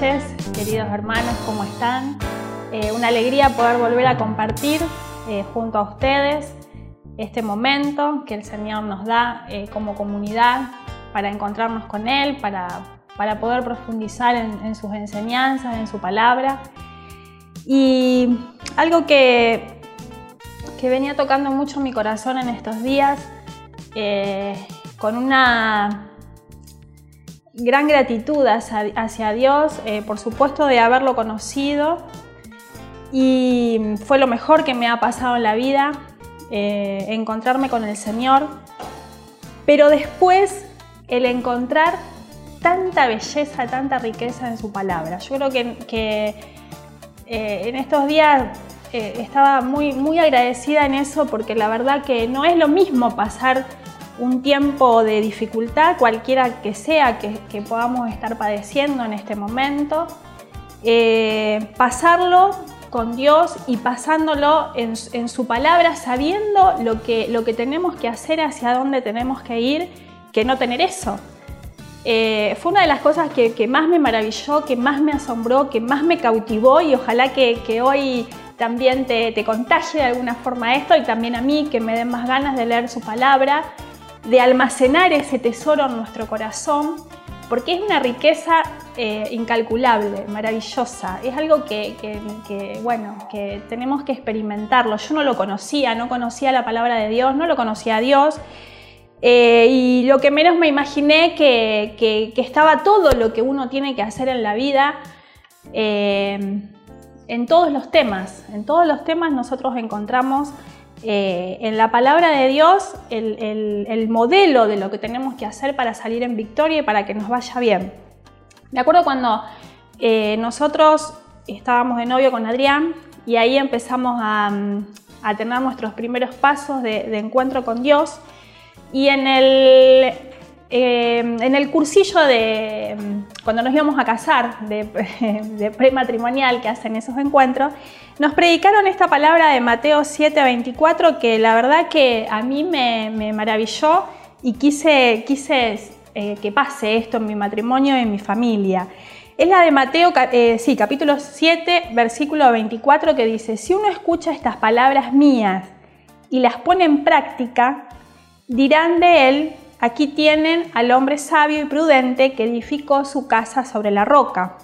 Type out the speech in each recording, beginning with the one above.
Noches, queridos hermanos, ¿cómo están? Eh, una alegría poder volver a compartir eh, junto a ustedes este momento que el Señor nos da eh, como comunidad para encontrarnos con Él, para, para poder profundizar en, en sus enseñanzas, en su palabra. Y algo que, que venía tocando mucho mi corazón en estos días, con una gran gratitud hacia, Dios, eh, por supuesto de haberlo conocido y fue lo mejor que me ha pasado en la vida, eh, encontrarme con el Señor, pero después el encontrar tanta belleza, tanta riqueza en su palabra. Yo creo que, eh, en estos días estaba muy, muy agradecida en eso porque la verdad que no es lo mismo pasar un tiempo de dificultad, cualquiera que sea que, podamos estar padeciendo en este momento, eh, pasarlo con Dios y pasándolo en, su palabra, sabiendo lo que, lo que tenemos que hacer, hacia dónde tenemos que ir, que no tener eso. Eh, fue una de las cosas que, más me maravilló, que más me asombró, que más me cautivó y ojalá que, hoy también te, te contagie de alguna forma esto y también a mí que me den más ganas de leer su palabra de almacenar ese tesoro en nuestro corazón, porque es una riqueza eh, incalculable, maravillosa. Es algo que, bueno, que tenemos que experimentarlo. Yo no lo conocía, no conocía la palabra de Dios, no lo conocía a Dios. Eh, y lo que menos me imaginé que, estaba todo lo que uno tiene que hacer en la vida eh, en todos los temas. En todos los temas nosotros encontramos eh, en la palabra de Dios el, modelo de lo que tenemos que hacer para salir en victoria y para que nos vaya bien. Me acuerdo cuando eh, nosotros estábamos de novio con Adrián y ahí empezamos a, tener nuestros primeros pasos de, encuentro con Dios y en el, eh, en el cursillo de cuando nos íbamos a casar de, prematrimonial que hacen esos encuentros, nos predicaron esta palabra de Mateo 7:24 que la verdad que a mí me, maravilló y quise, quise eh, que pase esto en mi matrimonio y en mi familia. Es la de Mateo, eh, sí, capítulo 7, versículo 24 que dice, si uno escucha estas palabras mías y las pone en práctica, dirán de él, aquí tienen al hombre sabio y prudente que edificó su casa sobre la roca.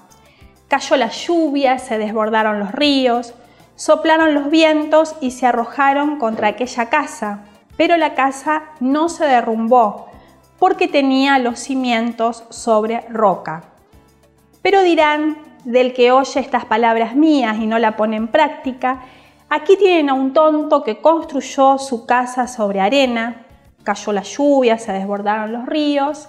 Cayó la lluvia, se desbordaron los ríos, Soplaron los vientos y se arrojaron contra aquella casa, pero la casa no se derrumbó porque tenía los cimientos sobre roca. Pero dirán del que oye estas palabras mías y no la pone en práctica, aquí tienen a un tonto que construyó su casa sobre arena, cayó la lluvia, se desbordaron los ríos,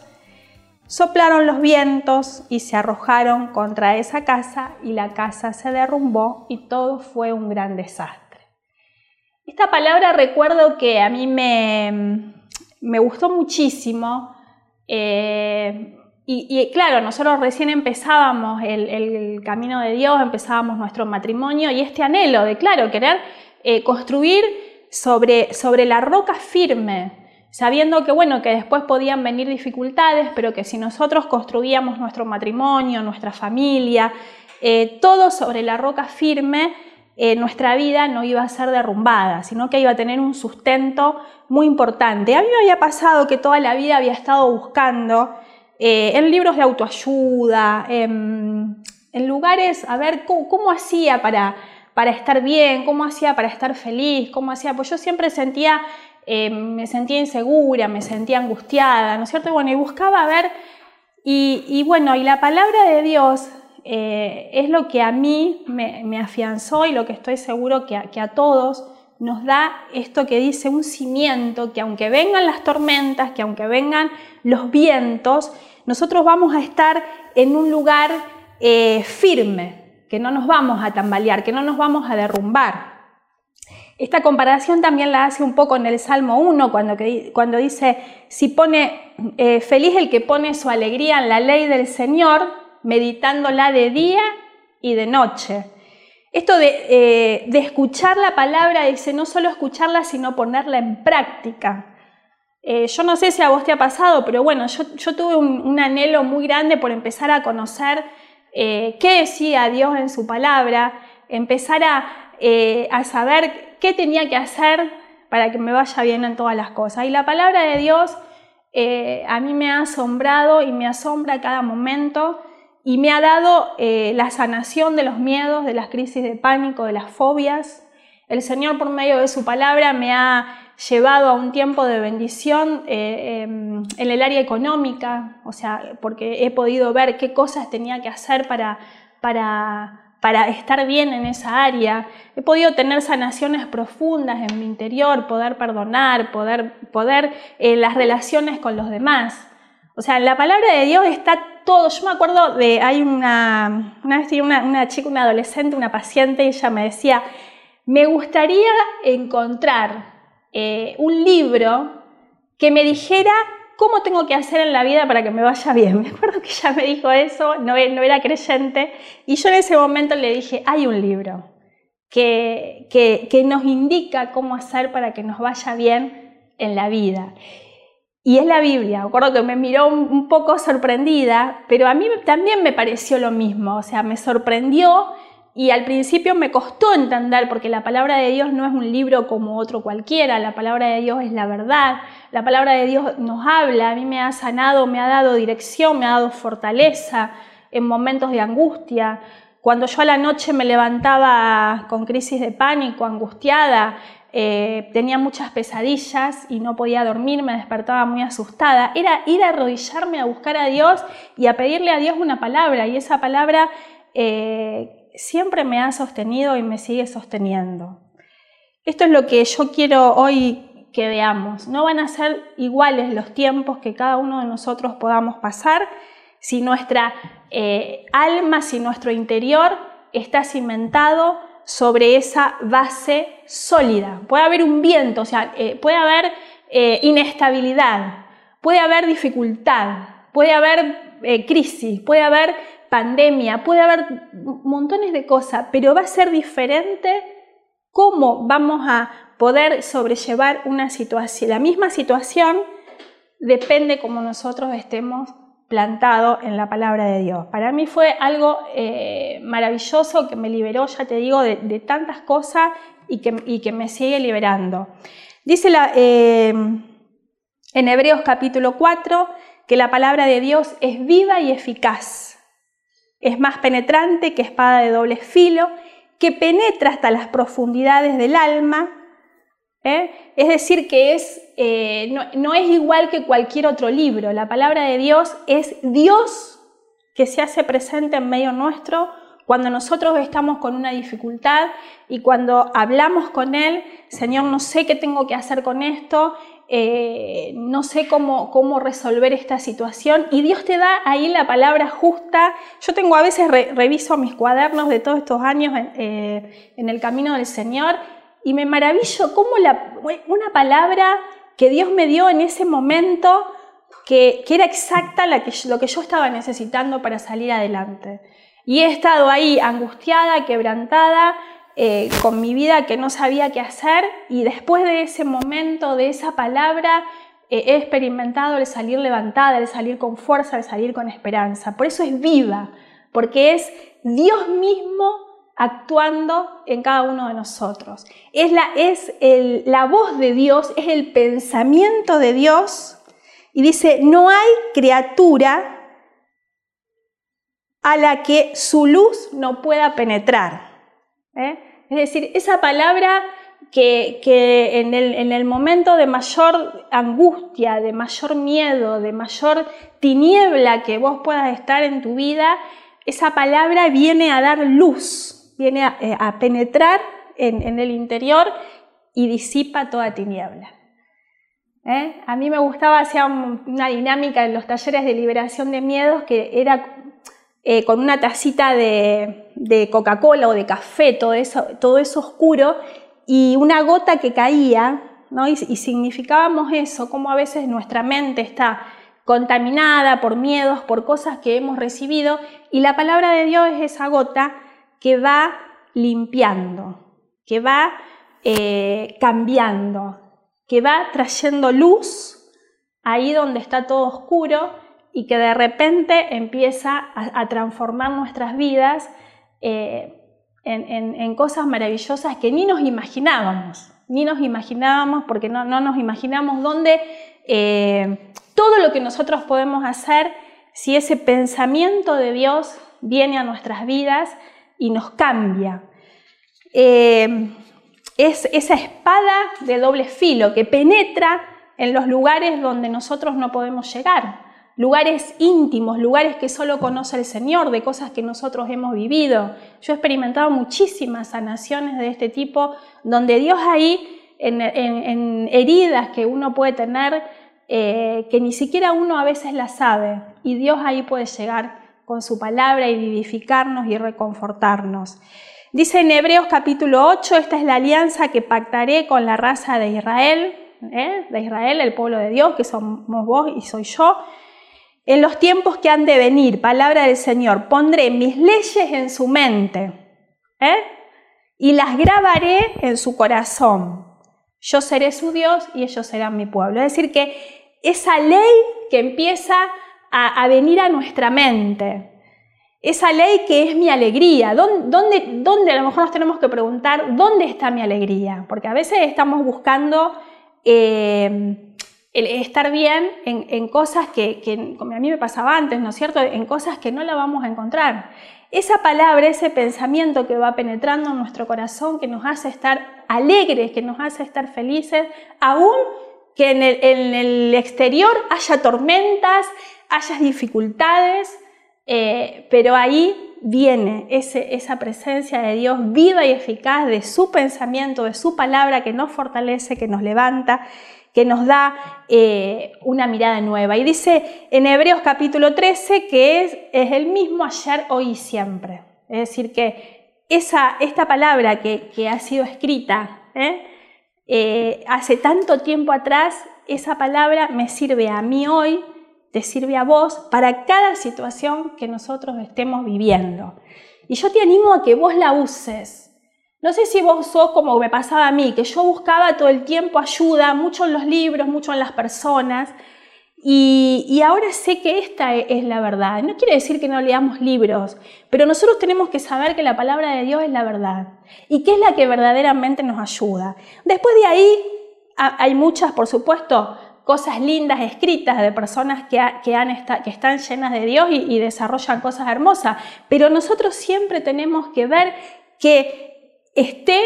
Soplaron los vientos y se arrojaron contra esa casa y la casa se derrumbó y todo fue un gran desastre. Esta palabra recuerdo que a mí me, me gustó muchísimo eh, y, claro, nosotros recién empezábamos el, camino de Dios, empezábamos nuestro matrimonio y este anhelo de, claro, querer eh, construir sobre, sobre la roca firme, sabiendo que bueno, que después podían venir dificultades, pero que si nosotros construíamos nuestro matrimonio, nuestra familia, eh, todo sobre la roca firme, eh, nuestra vida no iba a ser derrumbada, sino que iba a tener un sustento muy importante. A mí me había pasado que toda la vida había estado buscando eh, en libros de autoayuda, en, lugares, a ver cómo, hacía para, para estar bien, cómo hacía para estar feliz, cómo hacía, pues yo siempre sentía eh, me sentía insegura, me sentía angustiada, ¿no es cierto? bueno, y buscaba ver, y, bueno, y la palabra de Dios eh, es lo que a mí me, afianzó y lo que estoy seguro que a, todos nos da esto que dice un cimiento, que aunque vengan las tormentas, que aunque vengan los vientos, nosotros vamos a estar en un lugar eh, firme, que no nos vamos a tambalear, que no nos vamos a derrumbar. Esta comparación también la hace un poco en el Salmo 1, cuando, cuando dice, si pone, eh, feliz el que pone su alegría en la ley del Señor, meditándola de día y de noche. Esto de, eh, escuchar la palabra, dice, no solo escucharla, sino ponerla en práctica. Eh, yo no sé si a vos te ha pasado, pero bueno, yo, tuve un, un, anhelo muy grande por empezar a conocer qué decía Dios en su palabra, empezar a, a saber qué tenía que hacer para que me vaya bien en todas las cosas. Y la palabra de Dios eh, a mí me ha asombrado y me asombra cada momento y me ha dado la sanación de los miedos, de las crisis de pánico, de las fobias. El Señor por medio de su palabra me ha llevado a un tiempo de bendición eh, em, en el área económica, o sea, porque he podido ver qué cosas tenía que hacer para, para, para estar bien en esa área. He podido tener sanaciones profundas en mi interior, poder perdonar, poder, poder eh, las relaciones con los demás. O sea, en la palabra de Dios está todo. Yo me acuerdo de, hay una, una vez una, una chica, una adolescente, una paciente, y ella me decía, me gustaría encontrar eh, un libro que me dijera cómo tengo que hacer en la vida para que me vaya bien. Me acuerdo que ella me dijo eso, no, no era creyente, y yo en ese momento le dije, hay un libro que, que, nos indica cómo hacer para que nos vaya bien en la vida. Y es la Biblia. Me acuerdo que me miró un, un poco sorprendida, pero a mí también me pareció lo mismo. O sea, me sorprendió y al principio me costó entender, porque la palabra de Dios no es un libro como otro cualquiera, la palabra de Dios es la verdad, la palabra de Dios nos habla, a mí me ha sanado, me ha dado dirección, me ha dado fortaleza en momentos de angustia. Cuando yo a la noche me levantaba con crisis de pánico, angustiada, eh, tenía muchas pesadillas y no podía dormir, me despertaba muy asustada, era ir a arrodillarme a buscar a Dios y a pedirle a Dios una palabra, y esa palabra... Eh, siempre me ha sostenido y me sigue sosteniendo. Esto es lo que yo quiero hoy que veamos. No van a ser iguales los tiempos que cada uno de nosotros podamos pasar si nuestra eh, alma, si nuestro interior está cimentado sobre esa base sólida. Puede haber un viento, o sea, eh, puede haber eh, inestabilidad, puede haber dificultad, puede haber crisis, puede haber pandemia, puede haber montones de cosas, pero va a ser diferente cómo vamos a poder sobrellevar una situación. La misma situación depende cómo nosotros estemos plantados en la palabra de Dios. Para mí fue algo eh, maravilloso que me liberó, ya te digo, de, tantas cosas y que, me sigue liberando. Dice la, eh, en Hebreos capítulo 4 que la palabra de Dios es viva y eficaz es más penetrante que espada de doble filo, que penetra hasta las profundidades del alma. ¿Eh? Es decir, que es, eh, no, es igual que cualquier otro libro. La palabra de Dios es Dios que se hace presente en medio nuestro cuando nosotros estamos con una dificultad y cuando hablamos con Él, Señor, no sé qué tengo que hacer con esto, eh, no sé cómo, cómo resolver esta situación y Dios te da ahí la palabra justa. Yo tengo a veces, reviso mis cuadernos de todos estos años en, el camino del Señor y me maravillo cómo una palabra que Dios me dio en ese momento que, era exacta la que, lo que yo estaba necesitando para salir adelante. Y he estado ahí angustiada, quebrantada, eh, con mi vida que no sabía qué hacer y después de ese momento, de esa palabra, eh, he experimentado el salir levantada, el salir con fuerza, el salir con esperanza. Por eso es viva, porque es Dios mismo actuando en cada uno de nosotros. Es la, es la voz de Dios, es el pensamiento de Dios. Y dice, no hay criatura a la que su luz no pueda penetrar. ¿eh? Es decir, esa palabra que, en, el, momento de mayor angustia, de mayor miedo, de mayor tiniebla que vos puedas estar en tu vida, esa palabra viene a dar luz, viene a, eh, penetrar en, el interior y disipa toda tiniebla. ¿Eh? A mí me gustaba, hacía una dinámica en los talleres de liberación de miedos que era eh, con una tacita de, Coca-Cola o de café, todo eso, todo eso oscuro, y una gota que caía, ¿no? y, significábamos eso, como a veces nuestra mente está contaminada por miedos, por cosas que hemos recibido, y la palabra de Dios es esa gota que va limpiando, que va eh, cambiando, que va trayendo luz ahí donde está todo oscuro y que de repente empieza a, transformar nuestras vidas eh, en, cosas maravillosas que ni nos imaginábamos, ni nos imaginábamos porque no, nos imaginamos dónde eh, todo lo que nosotros podemos hacer si ese pensamiento de Dios viene a nuestras vidas y nos cambia. Eh, es esa espada de doble filo que penetra en los lugares donde nosotros no podemos llegar, lugares íntimos, lugares que solo conoce el Señor, de cosas que nosotros hemos vivido. Yo he experimentado muchísimas sanaciones de este tipo, donde Dios ahí, en, heridas que uno puede tener, eh, que ni siquiera uno a veces las sabe, y Dios ahí puede llegar con su palabra y vivificarnos y reconfortarnos. Dice en Hebreos capítulo 8, esta es la alianza que pactaré con la raza de Israel, ¿eh? de Israel, el pueblo de Dios, que somos vos y soy yo. En los tiempos que han de venir, palabra del Señor, pondré mis leyes en su mente ¿eh? y las grabaré en su corazón. Yo seré su Dios y ellos serán mi pueblo. Es decir, que esa ley que empieza a, venir a nuestra mente, esa ley que es mi alegría. ¿Dónde, ¿Dónde, a lo mejor nos tenemos que preguntar, ¿dónde está mi alegría? Porque a veces estamos buscando eh, estar bien en, cosas que, como a mí me pasaba antes, ¿no es cierto? En cosas que no la vamos a encontrar. Esa palabra, ese pensamiento que va penetrando en nuestro corazón, que nos hace estar alegres, que nos hace estar felices, aún que en el, exterior haya tormentas, haya dificultades, eh, pero ahí viene esa presencia de Dios viva y eficaz de su pensamiento, de su palabra que nos fortalece, que nos levanta, que nos da eh, una mirada nueva. Y dice en Hebreos capítulo 13 que es, es el mismo ayer, hoy y siempre. Es decir, que esa, esta palabra que, que ha sido escrita. Eh, hace tanto tiempo atrás, esa palabra me sirve a mí hoy, te sirve a vos para cada situación que nosotros estemos viviendo. Y yo te animo a que vos la uses. No sé si vos sos como me pasaba a mí, que yo buscaba todo el tiempo ayuda, mucho en los libros, mucho en las personas, y, ahora sé que esta es la verdad. No quiere decir que no leamos libros, pero nosotros tenemos que saber que la palabra de Dios es la verdad y que es la que verdaderamente nos ayuda. Después de ahí hay muchas, por supuesto, cosas lindas escritas de personas que, están llenas de Dios y, y desarrollan cosas hermosas, pero nosotros siempre tenemos que ver que esté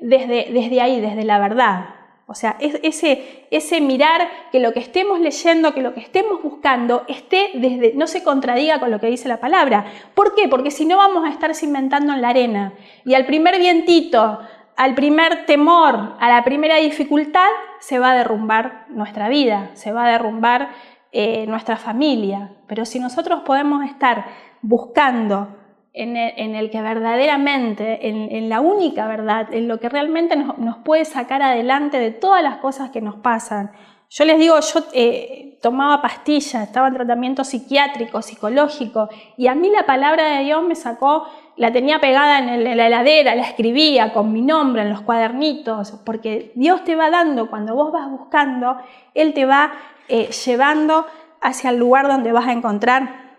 desde, desde ahí, desde la verdad, o sea, ese, ese mirar que lo que estemos leyendo, que lo que estemos buscando, esté desde, no se contradiga con lo que dice la palabra. ¿Por qué? Porque si no vamos a estar cimentando en la arena. Y al primer vientito, al primer temor, a la primera dificultad, se va a derrumbar nuestra vida, se va a derrumbar eh, nuestra familia. Pero si nosotros podemos estar buscando en el, que verdaderamente, en, la única verdad, en lo que realmente nos, puede sacar adelante de todas las cosas que nos pasan. Yo les digo, yo eh, tomaba pastillas, estaba en tratamiento psiquiátrico, psicológico, y a mí la palabra de Dios me sacó, la tenía pegada en, la heladera, la escribía con mi nombre en los cuadernitos, porque Dios te va dando, cuando vos vas buscando, Él te va eh, llevando hacia el lugar donde vas a encontrar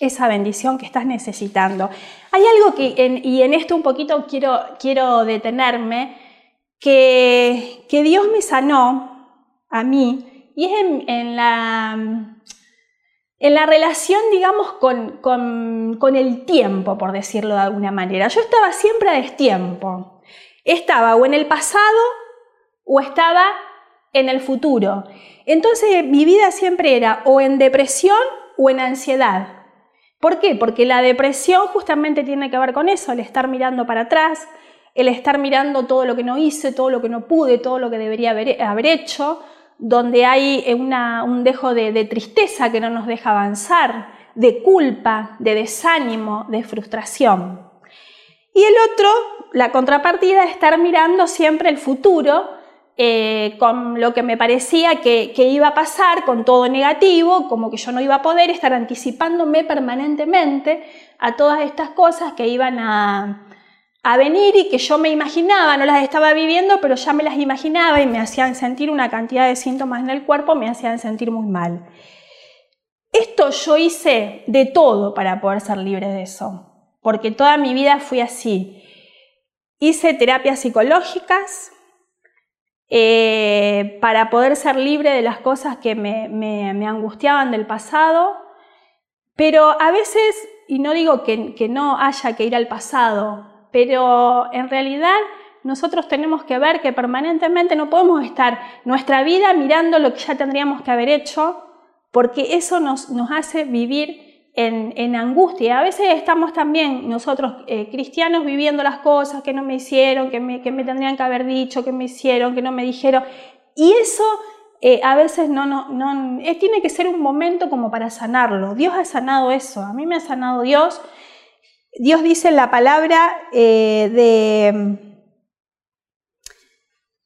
esa bendición que estás necesitando. Hay algo que, y en esto un poquito quiero, quiero detenerme, que, que, Dios me sanó a mí, y es en, la, en la relación, digamos, con, con, con, el tiempo, por decirlo de alguna manera. Yo estaba siempre a destiempo. Estaba o en el pasado o estaba en el futuro. Entonces mi vida siempre era o en depresión o en ansiedad. ¿Por qué? Porque la depresión justamente tiene que ver con eso, el estar mirando para atrás, el estar mirando todo lo que no hice, todo lo que no pude, todo lo que debería haber, hecho, donde hay un dejo de, de tristeza que no nos deja avanzar, de culpa, de desánimo, de frustración. Y el otro, la contrapartida, es estar mirando siempre el futuro eh, con lo que me parecía que, iba a pasar, con todo negativo, como que yo no iba a poder estar anticipándome permanentemente a todas estas cosas que iban a, a venir y que yo me imaginaba, no las estaba viviendo, pero ya me las imaginaba y me hacían sentir una cantidad de síntomas en el cuerpo, me hacían sentir muy mal. Esto yo hice de todo para poder ser libre de eso, porque toda mi vida fui así. Hice terapias psicológicas eh, para poder ser libre de las cosas que me, angustiaban del pasado, pero a veces, y no digo que no haya que ir al pasado, pero en realidad nosotros tenemos que ver que permanentemente no podemos estar nuestra vida mirando lo que ya tendríamos que haber hecho, porque eso nos, hace vivir en, angustia. A veces estamos también nosotros eh, cristianos viviendo las cosas que no me hicieron, que me, tendrían que haber dicho, que me hicieron, que no me dijeron. Y eso eh, a veces no, no, no tiene que ser un momento como para sanarlo. Dios ha sanado eso, a mí me ha sanado Dios. Dios dice en la palabra eh, de mm,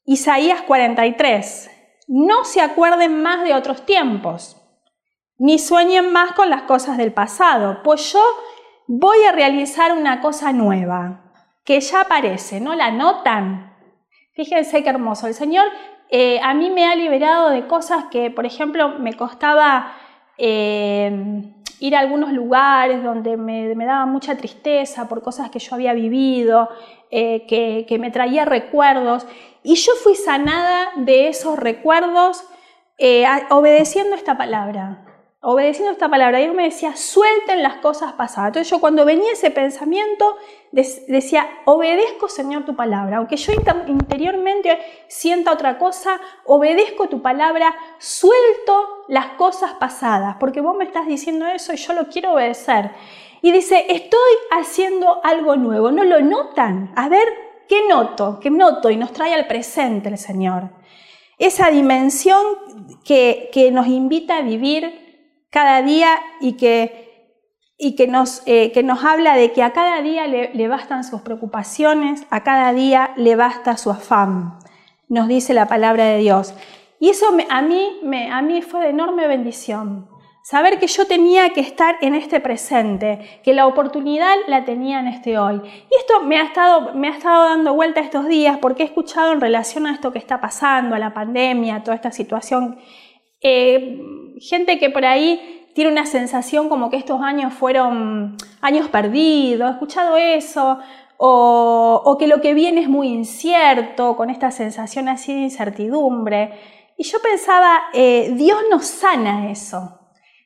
Isaías 43, no se acuerden más de otros tiempos ni sueñen más con las cosas del pasado, pues yo voy a realizar una cosa nueva, que ya aparece, ¿no la notan? Fíjense qué hermoso. El Señor eh, a mí me ha liberado de cosas que, por ejemplo, me costaba eh, ir a algunos lugares donde me, daba mucha tristeza por cosas que yo había vivido, eh, que, que me traía recuerdos. Y yo fui sanada de esos recuerdos obedeciendo esta palabra obedeciendo esta palabra, Dios me decía, suelten las cosas pasadas. Entonces yo cuando venía ese pensamiento, decía, obedezco Señor tu palabra. Aunque yo interiormente sienta otra cosa, obedezco tu palabra, suelto las cosas pasadas, porque vos me estás diciendo eso y yo lo quiero obedecer. Y dice, estoy haciendo algo nuevo. ¿No lo notan? A ver, ¿qué noto? ¿Qué noto? Y nos trae al presente el Señor. Esa dimensión que, que nos invita a vivir cada día y que, y que, nos, eh, que nos habla de que a cada día le, bastan sus preocupaciones, a cada día le basta su afán, nos dice la palabra de Dios. Y eso a, mí, me, a mí fue de enorme bendición. Saber que yo tenía que estar en este presente, que la oportunidad la tenía en este hoy. Y esto me ha estado, me ha estado dando vuelta estos días porque he escuchado en relación a esto que está pasando, a la pandemia, a toda esta situación eh, gente que por ahí tiene una sensación como que estos años fueron años perdidos, he escuchado eso, o, que lo que viene es muy incierto, con esta sensación así de incertidumbre. Y yo pensaba, eh, Dios nos sana eso.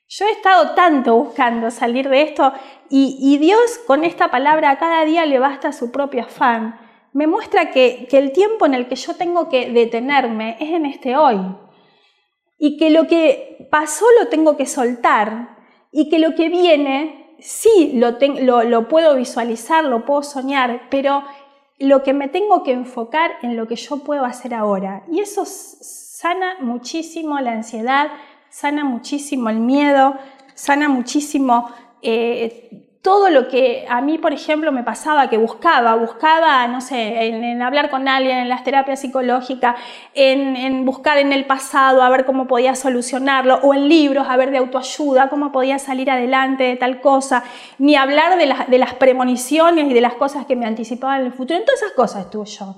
Yo he estado tanto buscando salir de esto y, Dios con esta palabra a cada día le basta su propio afán. Me muestra que el tiempo en el que yo tengo que detenerme es en este hoy y que lo que pasó lo tengo que soltar y que lo que viene sí lo, lo, puedo visualizar, lo puedo soñar, pero lo que me tengo que enfocar en lo que yo puedo hacer ahora. Y eso sana muchísimo la ansiedad, sana muchísimo el miedo, sana muchísimo eh, todo lo que a mí, por ejemplo, me pasaba, que buscaba, buscaba, no sé, en, hablar con alguien, en las terapias psicológicas, en, buscar en el pasado a ver cómo podía solucionarlo, o en libros a ver de autoayuda, cómo podía salir adelante de tal cosa, ni hablar de, las premoniciones y de las cosas que me anticipaban en el futuro. En todas esas cosas estuve yo,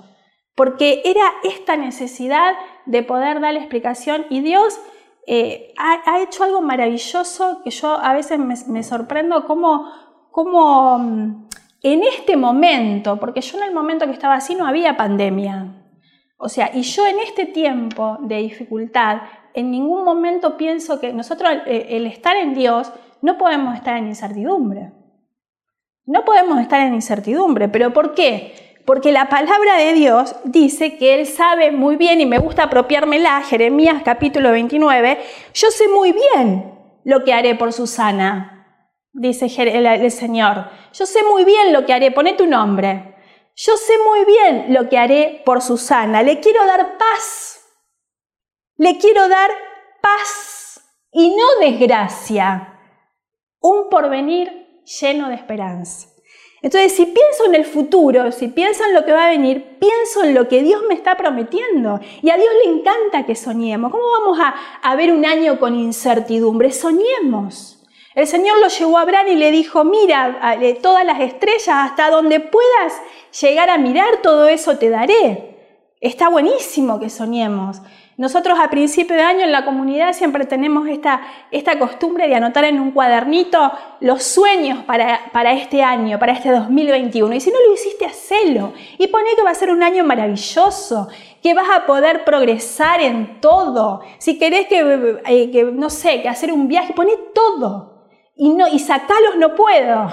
porque era esta necesidad de poder darle explicación y Dios... Eh, ha, hecho algo maravilloso que yo a veces me, me sorprendo cómo, como mm, en este momento, porque yo en el momento que estaba así no había pandemia, o sea, y yo en este tiempo de dificultad, en ningún momento pienso que nosotros, el estar en Dios, no podemos estar en incertidumbre. No podemos estar en incertidumbre, pero ¿por qué? Porque la palabra de Dios dice que Él sabe muy bien, y me gusta apropiármela, Jeremías capítulo 29, yo sé muy bien lo que haré por Susana dice el, Señor. Yo sé muy bien lo que haré, pone tu nombre. Yo sé muy bien lo que haré por Susana. Le quiero dar paz. Le quiero dar paz y no desgracia. Un porvenir lleno de esperanza. Entonces, si pienso en el futuro, si pienso en lo que va a venir, pienso en lo que Dios me está prometiendo. Y a Dios le encanta que soñemos. ¿Cómo vamos a, a ver un año con incertidumbre? Soñemos. El Señor lo llevó a Abraham y le dijo, mira todas las estrellas, hasta donde puedas llegar a mirar, todo eso te daré. Está buenísimo que soñemos. Nosotros a principio de año en la comunidad siempre tenemos esta, esta costumbre de anotar en un cuadernito los sueños para, para, este año, para este 2021. Y si no lo hiciste, hacelo. Y pone que va a ser un año maravilloso, que vas a poder progresar en todo. Si querés que, eh, que no sé, que hacer un viaje, pone todo. Y, no, y sacalos no puedo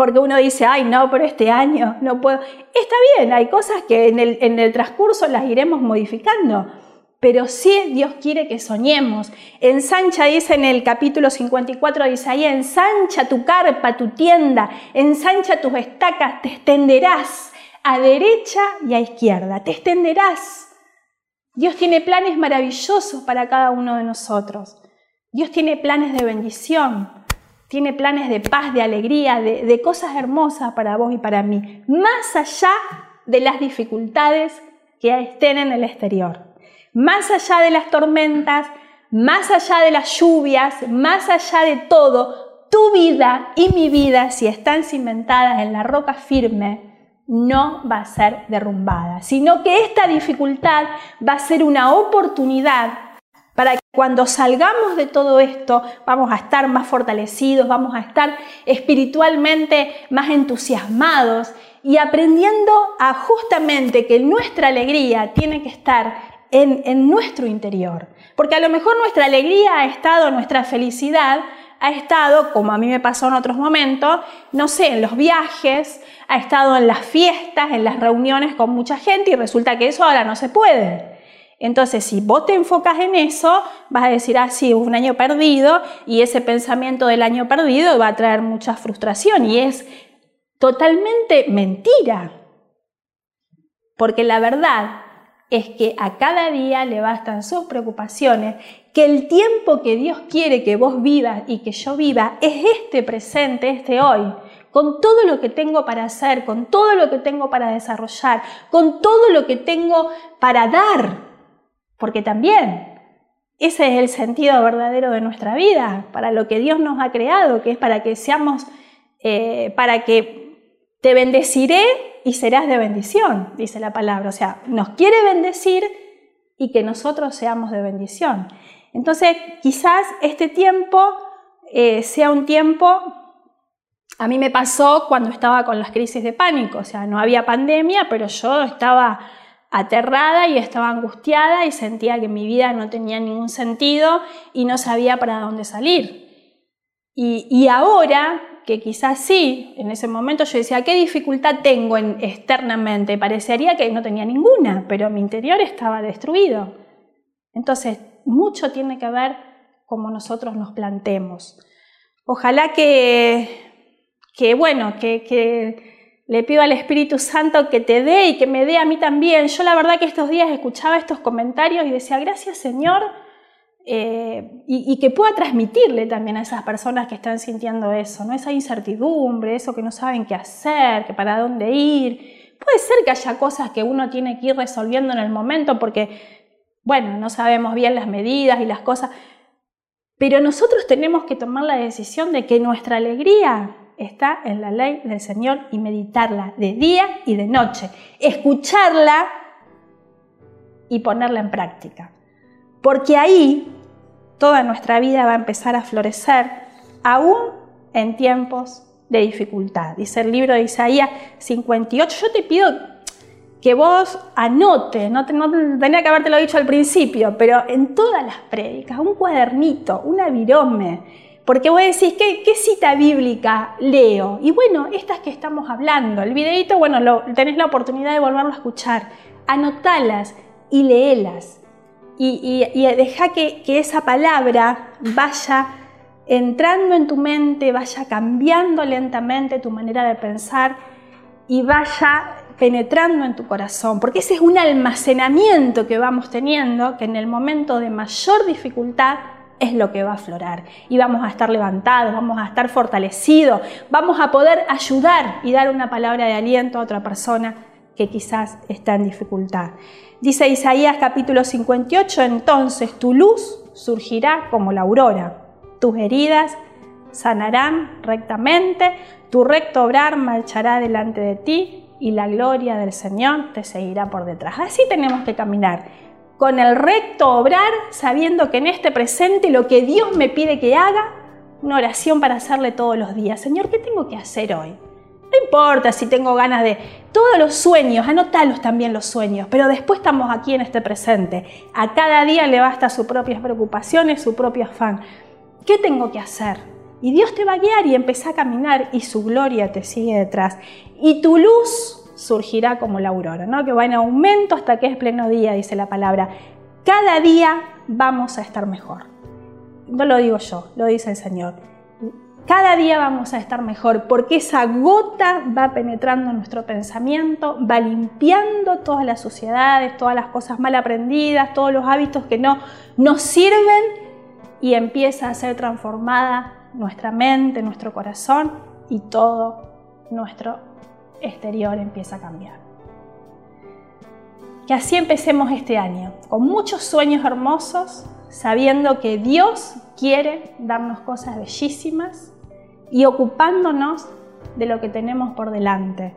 porque uno dice, ay, no, pero este año no puedo. Está bien, hay cosas que en el, en el transcurso las iremos modificando, pero sí Dios quiere que soñemos. Ensancha, dice en el capítulo 54 de Isaías, ensancha tu carpa, tu tienda, ensancha tus estacas, te extenderás a derecha y a izquierda, te extenderás. Dios tiene planes maravillosos para cada uno de nosotros. Dios tiene planes de bendición, tiene planes de paz, de alegría, de, cosas hermosas para vos y para mí, más allá de las dificultades que estén en el exterior. Más allá de las tormentas, más allá de las lluvias, más allá de todo, tu vida y mi vida, si están cimentadas en la roca firme, no va a ser derrumbada, sino que esta dificultad va a ser una oportunidad cuando salgamos de todo esto vamos a estar más fortalecidos, vamos a estar espiritualmente más entusiasmados y aprendiendo a justamente que nuestra alegría tiene que estar en, nuestro interior. Porque a lo mejor nuestra alegría ha estado, nuestra felicidad ha estado, como a mí me pasó en otros momentos, no sé, en los viajes, ha estado en las fiestas, en las reuniones con mucha gente y resulta que eso ahora no se puede. Entonces, si vos te enfocas en eso, vas a decir, ah, sí, un año perdido y ese pensamiento del año perdido va a traer mucha frustración y es totalmente mentira. Porque la verdad es que a cada día le bastan sus preocupaciones, que el tiempo que Dios quiere que vos vivas y que yo viva es este presente, este hoy, con todo lo que tengo para hacer, con todo lo que tengo para desarrollar, con todo lo que tengo para dar, porque también ese es el sentido verdadero de nuestra vida, para lo que Dios nos ha creado, que es para que seamos, eh, para que te bendeciré y serás de bendición, dice la palabra. O sea, nos quiere bendecir y que nosotros seamos de bendición. Entonces, quizás este tiempo eh, sea un tiempo, a mí me pasó cuando estaba con las crisis de pánico, o sea, no había pandemia, pero yo estaba aterrada y estaba angustiada y sentía que mi vida no tenía ningún sentido y no sabía para dónde salir. Y, y ahora que quizás sí, en ese momento yo decía, ¿qué dificultad tengo en, externamente? Parecería que no tenía ninguna, pero mi interior estaba destruido. Entonces, mucho tiene que ver cómo nosotros nos plantemos. Ojalá que, que bueno, que, que le pido al Espíritu Santo que te dé y que me dé a mí también. Yo la verdad que estos días escuchaba estos comentarios y decía, gracias Señor, eh, y, que pueda transmitirle también a esas personas que están sintiendo eso, ¿no? esa incertidumbre, eso que no saben qué hacer, que para dónde ir. Puede ser que haya cosas que uno tiene que ir resolviendo en el momento porque, bueno, no sabemos bien las medidas y las cosas, pero nosotros tenemos que tomar la decisión de que nuestra alegría está en la ley del Señor y meditarla de día y de noche, escucharla y ponerla en práctica. Porque ahí toda nuestra vida va a empezar a florecer, aún en tiempos de dificultad. Dice el libro de Isaías 58. Yo te pido que vos anotes, no, tenía que habértelo dicho al principio, pero en todas las prédicas, un cuadernito, una virome, porque vos decís, ¿qué, ¿qué, cita bíblica leo? Y bueno, estas que estamos hablando, el videito, bueno, tenés la oportunidad de volverlo a escuchar, anotalas y léelas. Y, deja que, esa palabra vaya entrando en tu mente, vaya cambiando lentamente tu manera de pensar y vaya penetrando en tu corazón, porque ese es un almacenamiento que vamos teniendo, que en el momento de mayor dificultad es lo que va a aflorar y vamos a estar levantados, vamos a estar fortalecidos, vamos a poder ayudar y dar una palabra de aliento a otra persona que quizás está en dificultad. Dice Isaías capítulo 58, entonces tu luz surgirá como la aurora, tus heridas sanarán rectamente, tu recto obrar marchará delante de ti y la gloria del Señor te seguirá por detrás. Así tenemos que caminar, con el recto obrar, sabiendo que en este presente lo que Dios me pide que haga, una oración para hacerle todos los días. Señor, ¿qué tengo que hacer hoy? No importa si tengo ganas de todos los sueños, anotalos también los sueños, pero después estamos aquí en este presente. A cada día le basta sus propias preocupaciones, su propio afán. ¿Qué tengo que hacer? Y Dios te va a guiar y empieza a caminar y su gloria te sigue detrás. Y tu luz surgirá como la aurora, ¿no? que va en aumento hasta que es pleno día, dice la palabra. Cada día vamos a estar mejor. No lo digo yo, lo dice el Señor. Cada día vamos a estar mejor porque esa gota va penetrando en nuestro pensamiento, va limpiando todas las suciedades, todas las cosas mal aprendidas, todos los hábitos que no nos sirven y empieza a ser transformada nuestra mente, nuestro corazón y todo nuestro exterior empieza a cambiar. Que así empecemos este año, con muchos sueños hermosos, sabiendo que Dios quiere darnos cosas bellísimas y ocupándonos de lo que tenemos por delante.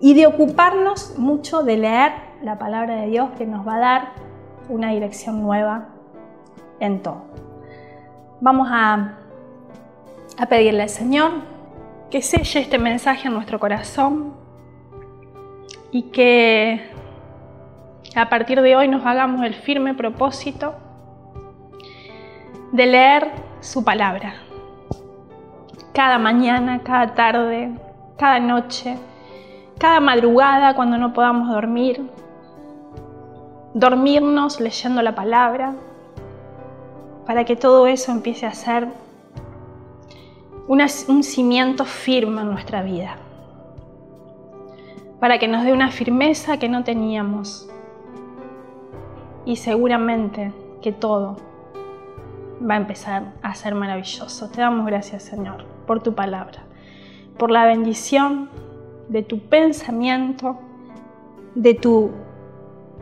Y de ocuparnos mucho de leer la palabra de Dios que nos va a dar una dirección nueva en todo. Vamos a, a pedirle al Señor que selle este mensaje en nuestro corazón y que a partir de hoy nos hagamos el firme propósito de leer su palabra. Cada mañana, cada tarde, cada noche, cada madrugada cuando no podamos dormir. Dormirnos leyendo la palabra para que todo eso empiece a ser un cimiento firme en nuestra vida. Para que nos dé una firmeza que no teníamos. Y seguramente que todo va a empezar a ser maravilloso. Te damos gracias, Señor, por tu palabra, por la bendición de tu pensamiento, de tu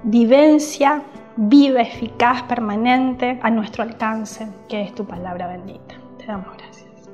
vivencia viva, eficaz, permanente a nuestro alcance, que es tu palabra bendita. Te damos gracias.